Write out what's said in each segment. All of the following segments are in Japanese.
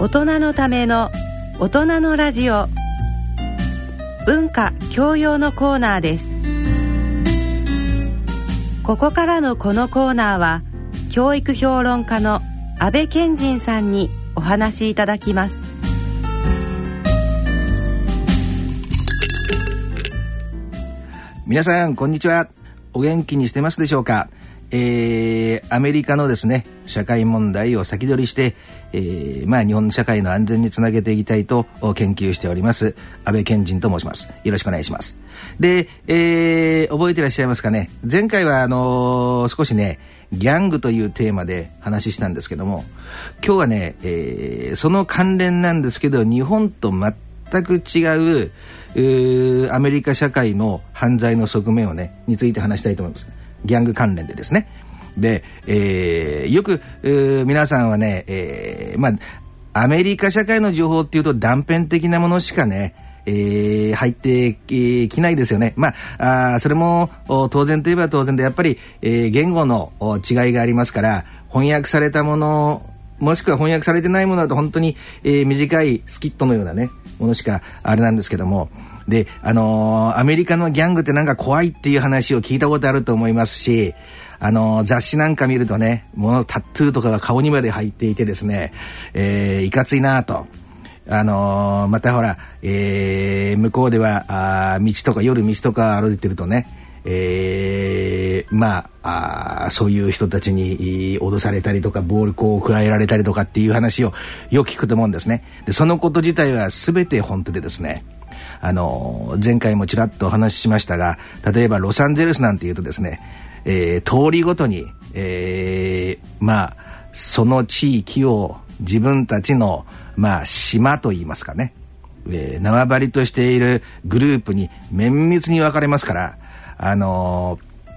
大人のための大人のラジオ。文化教養のコーナーです。ここからのこのコーナーは教育評論家の安倍賢人さんにお話しいただきます。皆さんこんにちは。お元気にしてますでしょうか？えー、アメリカのですね社会問題を先取りして、えー、まあ日本の社会の安全につなげていきたいと研究しております安倍賢人と申します。よろしくお願いします。で、えー、覚えていらっしゃいますかね。前回はあのー、少しねギャングというテーマで話したんですけども今日はね、えー、その関連なんですけど日本と全く違うアメリカ社会の犯罪の側面をねについて話したいと思います。ギャング関連でですね。で、えー、よく、皆さんはね、えー、まあ、アメリカ社会の情報っていうと断片的なものしかね、えー、入ってきないですよね。まあ、あそれも当然といえば当然で、やっぱり、えー、言語の違いがありますから、翻訳されたもの、もしくは翻訳されてないものだと本当に、えー、短いスキットのようなね、ものしかあれなんですけども、で、あのー、アメリカのギャングってなんか怖いっていう話を聞いたことあると思いますし、あのー、雑誌なんか見るとね、もうタトゥーとかが顔にまで入っていてですね、えー、いかついなと。あのー、またほら、えー、向こうでは、あ道とか夜道とか歩いてるとね、えー、まああそういう人たちに脅されたりとか暴力を加えられたりとかっていう話をよく聞くと思うんですねでそのこと自体は全て本当でですねあの前回もちらっとお話ししましたが例えばロサンゼルスなんていうとですね、えー、通りごとに、えー、まあその地域を自分たちの、まあ、島といいますかね、えー、縄張りとしているグループに綿密に分かれますから、あのー、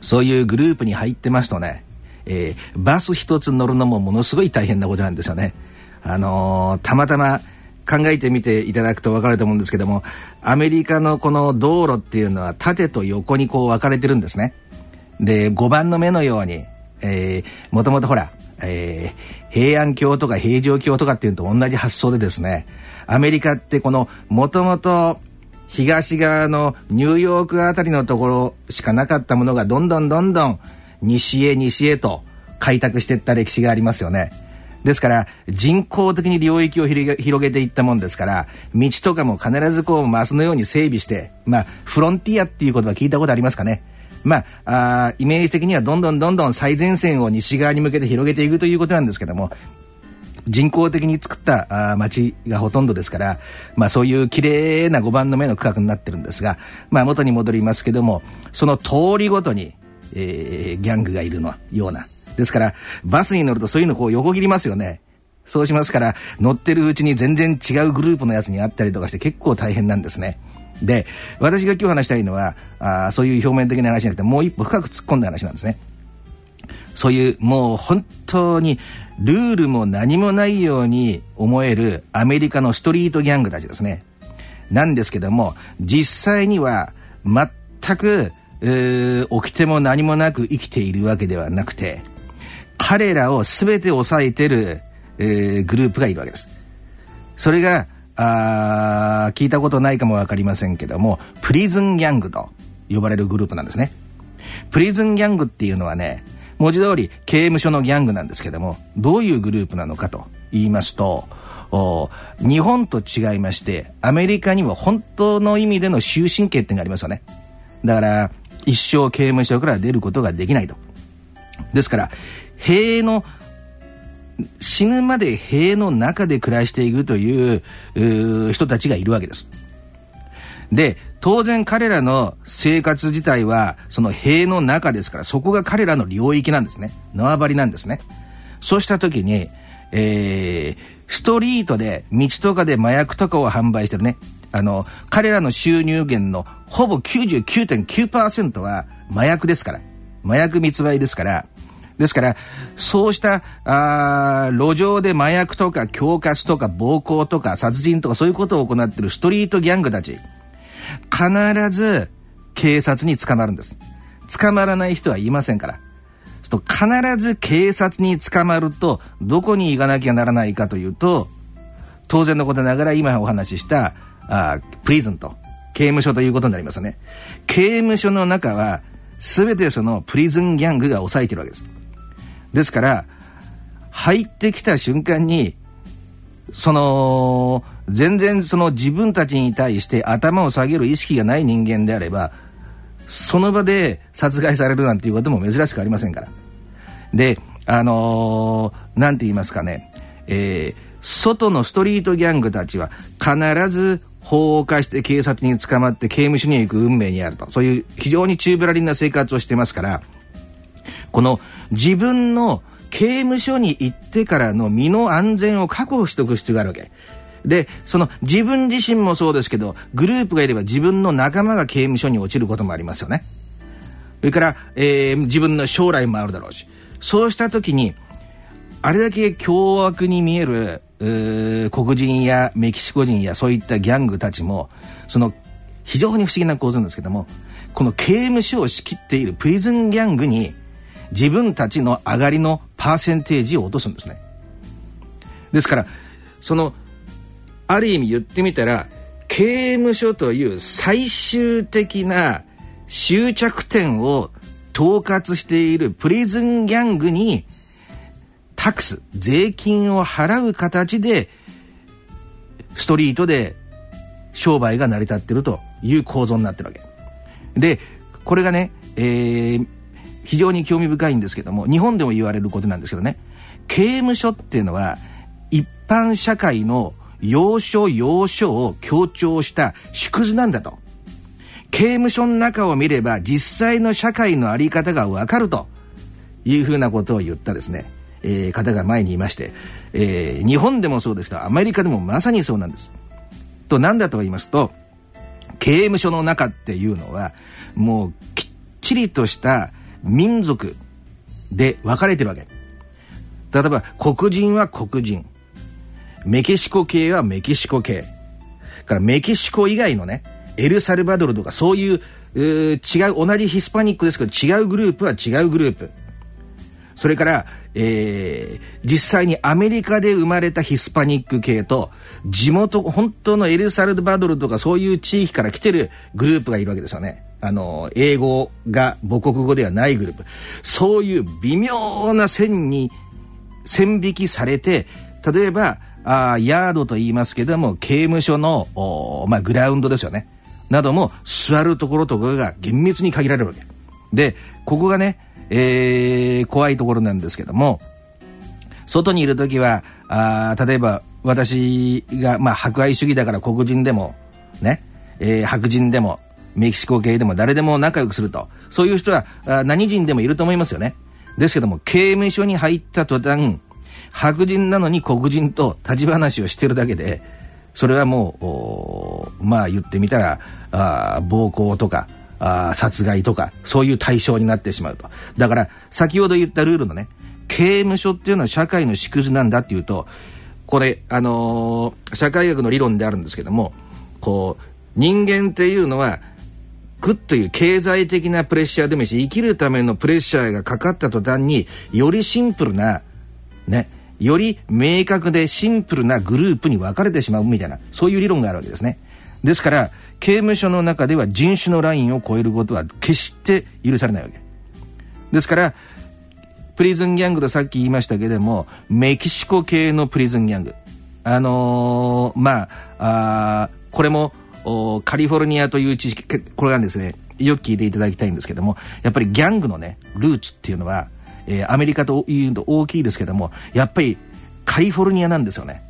そういうグループに入ってますとね、えー、バス一つ乗るのもものすごい大変なことなんですよね。あのー、たまたま考えてみていただくと分かると思うんですけどもアメリカのこの道路っていうのは縦と横にこう分かれてるんですね。で5番の目のように、えー、もともとほら、えー、平安京とか平城京とかっていうのと同じ発想でですねアメリカってこのもともと東側のニューヨークあたりのところしかなかったものがどんどんどんどん西へ西へと開拓していった歴史がありますよね。ですから人工的に領域を広げていったもんですから道とかも必ずこうマスのように整備してまあフロンティアっていう言葉聞いたことありますかね。まああイメージ的にはどんどんどんどん最前線を西側に向けて広げていくということなんですけども人工的に作ったあ町がほとんどですから、まあそういう綺麗な5番の目の区画になってるんですが、まあ元に戻りますけども、その通りごとに、えー、ギャングがいるのような、ですから、バスに乗るとそういうのこう横切りますよね。そうしますから、乗ってるうちに全然違うグループのやつに会ったりとかして結構大変なんですね。で、私が今日話したいのは、あそういう表面的な話じゃなくて、もう一歩深く突っ込んだ話なんですね。そういうもう本当にルールも何もないように思えるアメリカのストリートギャングたちですね。なんですけども、実際には全く、えー、起きても何もなく生きているわけではなくて、彼らを全て抑えてる、えー、グループがいるわけです。それが、あ聞いたことないかもわかりませんけども、プリズンギャングと呼ばれるグループなんですね。プリズンギャングっていうのはね、文字通り刑務所のギャングなんですけども、どういうグループなのかと言いますと、日本と違いまして、アメリカには本当の意味での終身刑ってのがありますよね。だから、一生刑務所から出ることができないと。ですから、塀の死ぬまで塀の中で暮らしていくという人たちがいるわけです。で、当然彼らの生活自体はその塀の中ですからそこが彼らの領域なんですね。縄張りなんですね。そうした時に、えー、ストリートで道とかで麻薬とかを販売してるね。あの、彼らの収入源のほぼ99.9%は麻薬ですから。麻薬密売ですから、ですから、そうした、あ路上で麻薬とか恐喝とか暴行とか殺人とかそういうことを行っているストリートギャングたち、必ず警察に捕まるんです。捕まらない人はいませんから。と必ず警察に捕まると、どこに行かなきゃならないかというと、当然のことながら今お話ししたあプリズンと刑務所ということになりますよね刑務所の中は全てそのプリズンギャングが抑えてるわけですですから入ってきた瞬間にその全然その自分たちに対して頭を下げる意識がない人間であればその場で殺害されるなんていうことも珍しくありませんからであのー、なんて言いますかね、えー、外のストリートギャングたちは必ず法を犯して警察に捕まって刑務所に行く運命にあると。そういう非常に宙ぶらりんな生活をしてますから、この自分の刑務所に行ってからの身の安全を確保しておく必要があるわけ。で、その自分自身もそうですけど、グループがいれば自分の仲間が刑務所に落ちることもありますよね。それから、えー、自分の将来もあるだろうし。そうした時に、あれだけ凶悪に見える黒人やメキシコ人やそういったギャングたちもその非常に不思議な構図なんですけどもこの刑務所を仕切っているプリズンギャングに自分たちの上がりのパーセンテージを落とすんですねですからそのある意味言ってみたら刑務所という最終的な終着点を統括しているプリズンギャングにタクス、税金を払う形で、ストリートで商売が成り立ってるという構造になってるわけ。で、これがね、えー、非常に興味深いんですけども、日本でも言われることなんですけどね、刑務所っていうのは、一般社会の要所要所を強調した縮図なんだと。刑務所の中を見れば実際の社会の在り方がわかるというふうなことを言ったですね。えー、方が前にいまして、えー、日本でもそうですけどアメリカでもまさにそうなんです。と何だと言いますと刑務所の中っていうのはもうきっちりとした民族で分かれてるわけ。例えば黒人は黒人メキシコ系はメキシコ系からメキシコ以外のねエルサルバドルとかそういう違う同じヒスパニックですけど違うグループは違うグループそれから、えー、実際にアメリカで生まれたヒスパニック系と、地元、本当のエルサルバドルとかそういう地域から来てるグループがいるわけですよね。あの、英語が母国語ではないグループ。そういう微妙な線に線引きされて、例えば、あヤードと言いますけども、刑務所の、まあ、グラウンドですよね。なども座るところとかが厳密に限られるわけ。で、ここがね、えー、怖いところなんですけども、外にいる時は、あ例えば私が、まあ、博愛主義だから黒人でも、ね、えー、白人でも、メキシコ系でも誰でも仲良くすると。そういう人は何人でもいると思いますよね。ですけども、刑務所に入った途端、白人なのに黒人と立ち話をしてるだけで、それはもう、まあ言ってみたら、暴行とか、殺害とかそういう対象になってしまうとだから先ほど言ったルールのね刑務所っていうのは社会の縮図なんだっていうとこれあのー、社会学の理論であるんですけどもこう人間っていうのはッという経済的なプレッシャーでもいいし生きるためのプレッシャーがかかった途端によりシンプルなねより明確でシンプルなグループに分かれてしまうみたいなそういう理論があるわけですねですから刑務所の中では人種のラインを超えることは決して許されないわけ。ですから、プリズンギャングとさっき言いましたけれども、メキシコ系のプリズンギャング。あのー、まあ、あこれもカリフォルニアという地域、これがですね、よく聞いていただきたいんですけども、やっぱりギャングのね、ルーツっていうのは、えー、アメリカというと大きいですけども、やっぱりカリフォルニアなんですよね。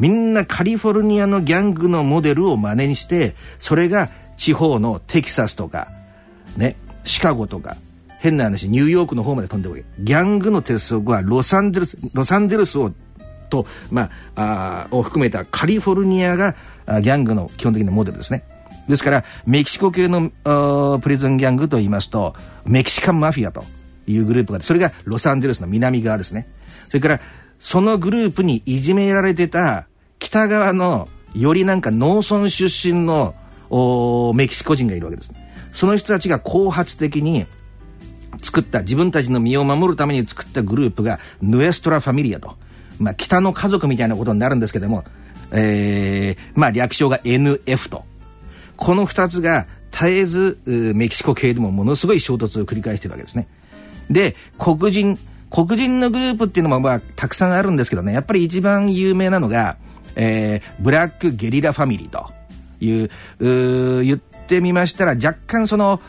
みんなカリフォルニアのギャングのモデルを真似にしてそれが地方のテキサスとかねシカゴとか変な話ニューヨークの方まで飛んでるわけギャングの鉄則はロサンゼルスロサンゼルスをと、まあ、あを含めたカリフォルニアがギャングの基本的なモデルですね。ですから、メキシコ系のプリズンギャングと言いますと、メキシカンマフィアというグループがそれがロサンゼルスの南側ですね。それから、そのグループにいじめられてた北側のよりなんか農村出身のメキシコ人がいるわけです。その人たちが後発的に作った自分たちの身を守るために作ったグループがヌエストラ・ファミリアと、まあ、北の家族みたいなことになるんですけどもえー、まあ略称が NF と。この2つが絶えずメキシコ系でもものすごい衝突を繰り返してるわけですね。で、黒人、黒人のグループっていうのもまあたくさんあるんですけどね、やっぱり一番有名なのが、えー、ブラックゲリラファミリーという、う言ってみましたら若干その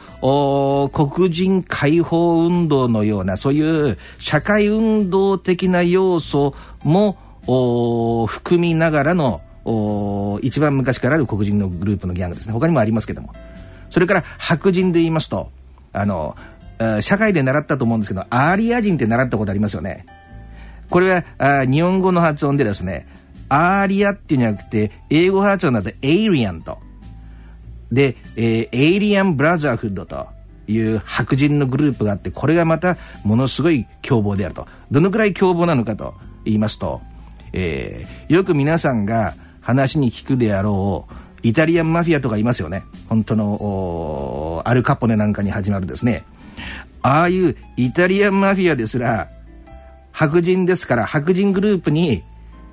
黒人解放運動のようなそういう社会運動的な要素も含みながらの一番昔からある黒人のグループのギャングですね。他にもありますけども。それから白人で言いますとあの社会で習ったと思うんですけどアーリア人って習ったことありますよね。これはあ日本語の発音でですねアーリアっていうんじゃなくて英語発音だと Aryan と。で、えー、エイリアンブラザーフッドという白人のグループがあってこれがまたものすごい凶暴であると。どのくらい凶暴なのかと言いますと、えー、よく皆さんが話に聞くであろうイタリアンマフィアとかいますよね。本当のアルカポネなんかに始まるですね。ああいうイタリアンマフィアですら白人ですから白人グループに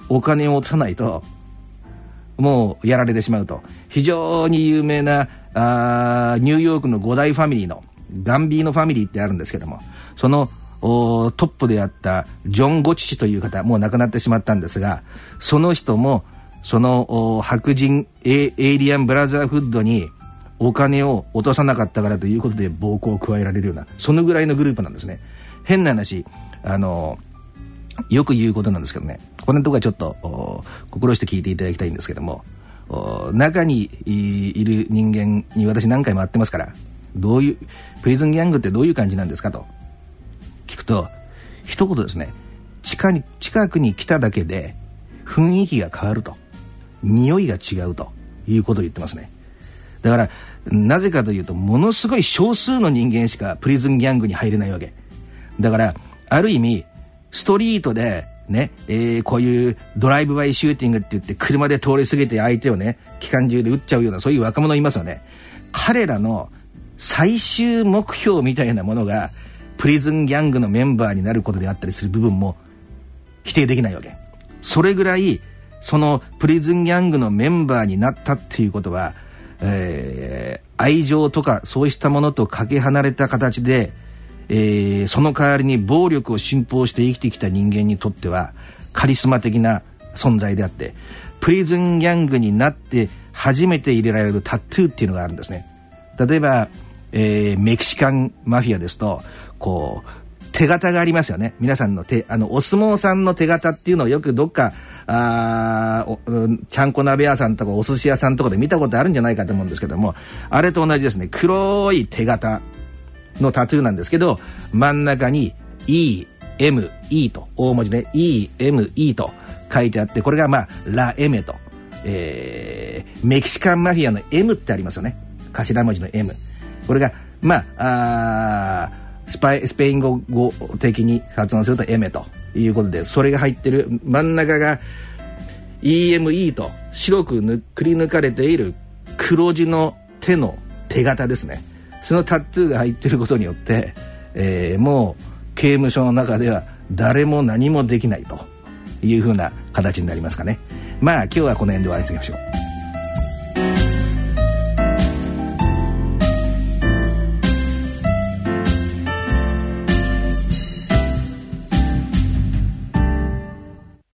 お金を落とさないともうやられてしまうと。非常に有名なあニューヨークの五大ファミリーのガンビーノファミリーってあるんですけどもそのトップであったジョン・ゴチ氏という方もう亡くなってしまったんですがその人もその白人エイリアンブラザーフッドにお金を落とさなかったからということで暴行を加えられるようなそのぐらいのグループなんですね。変な話あのよく言うことなんですけどね。このとこはちょっと心して聞いていただきたいんですけども中にいる人間に私何回も会ってますからどういうプリズンギャングってどういう感じなんですかと。と一言ですね。近に近くに来ただけで雰囲気が変わると。匂いが違うということを言ってますね。だからなぜかというとものすごい少数の人間しかプリズンギャングに入れないわけ。だからある意味ストリートでね、えー、こういうドライブバイシューティングって言って車で通り過ぎて相手をね機関銃で撃っちゃうようなそういう若者いますよね。彼らの最終目標みたいなものがプリズンギャングのメンバーになることであったりする部分も否定できないわけ。それぐらいそのプリズンギャングのメンバーになったっていうことは、えー、愛情とかそうしたものとかけ離れた形で、えー、その代わりに暴力を信奉して生きてきた人間にとってはカリスマ的な存在であってプリズンギャングになって初めて入れられるタトゥーっていうのがあるんですね。例えば、えー、メキシカンマフィアですとこう手形がありますよね。皆さんの手あのお相撲さんの手形っていうのをよくどっかあちゃんこ鍋屋さんとかお寿司屋さんとかで見たことあるんじゃないかと思うんですけどもあれと同じですね。黒い手形のタトゥーなんですけど真ん中に EME と大文字で EME と書いてあってこれがまあラ・エメと、えー、メキシカンマフィアの M ってありますよね。頭文字の M これがまああスパイスペイン語語的に発音するとエメということでそれが入ってる真ん中が EME と白くぬくり抜かれている黒字の手の手形ですね。そのタトゥーが入ってることによって、えー、もう刑務所の中では誰も何もできないというふうな形になりますかね。まあ今日はこの辺で終わりにしましょう。